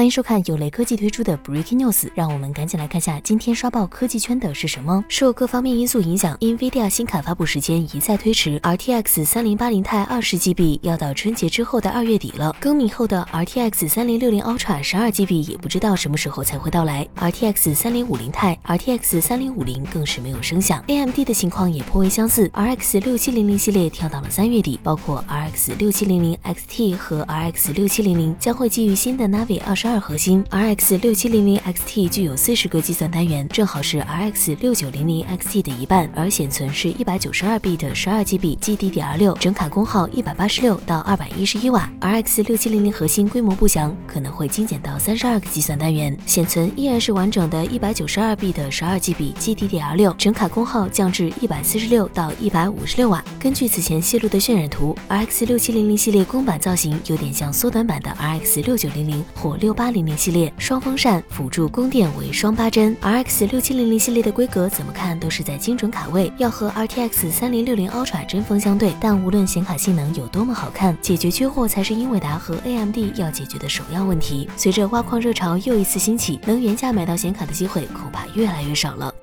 欢迎收看有雷科技推出的 breaking news 让我们赶紧来看下今天刷爆科技圈的是什么。受各方面因素影响，Nvidia 新卡发布时间一再推迟，RTX 3080 Ti 20GB 要到春节之后的二月底了。更名后的 RTX 3060 Ultra 12GB 也不知道什么时候才会到来。RTX 3050 Ti、RTX 3050更是没有声响。AMD 的情况也颇为相似，RX 6700系列跳到了三月底，包括 RX 6700 XT 和 RX 6700将会基于新的 Navi 22。二核心，RX 六七零零 XT 具有四十个计算单元，正好是 RX 六九零零 XT 的一半。而显存是一百九十二 B 的十二 GB GDDR6，整卡功耗一百八十六到二百一十一瓦。RX 六七零零核心规模不详，可能会精简到三十二个计算单元，显存依然是完整的一百九十二 B 的十二 GB GDDR6，整卡功耗降至一百四十六到一百五十六瓦。根据此前泄露的渲染图，RX 六七零零系列公版造型有点像缩短版的 RX 六九零零或六。六八零零系列双风扇辅助供电为双八针，RX 六七零零系列的规格怎么看都是在精准卡位，要和 RTX 三零六零 Ultra 针锋相对。但无论显卡性能有多么好看，解决缺货才是英伟达和 AMD 要解决的首要问题。随着挖矿热潮又一次兴起，能原价买到显卡的机会恐怕越来越少了。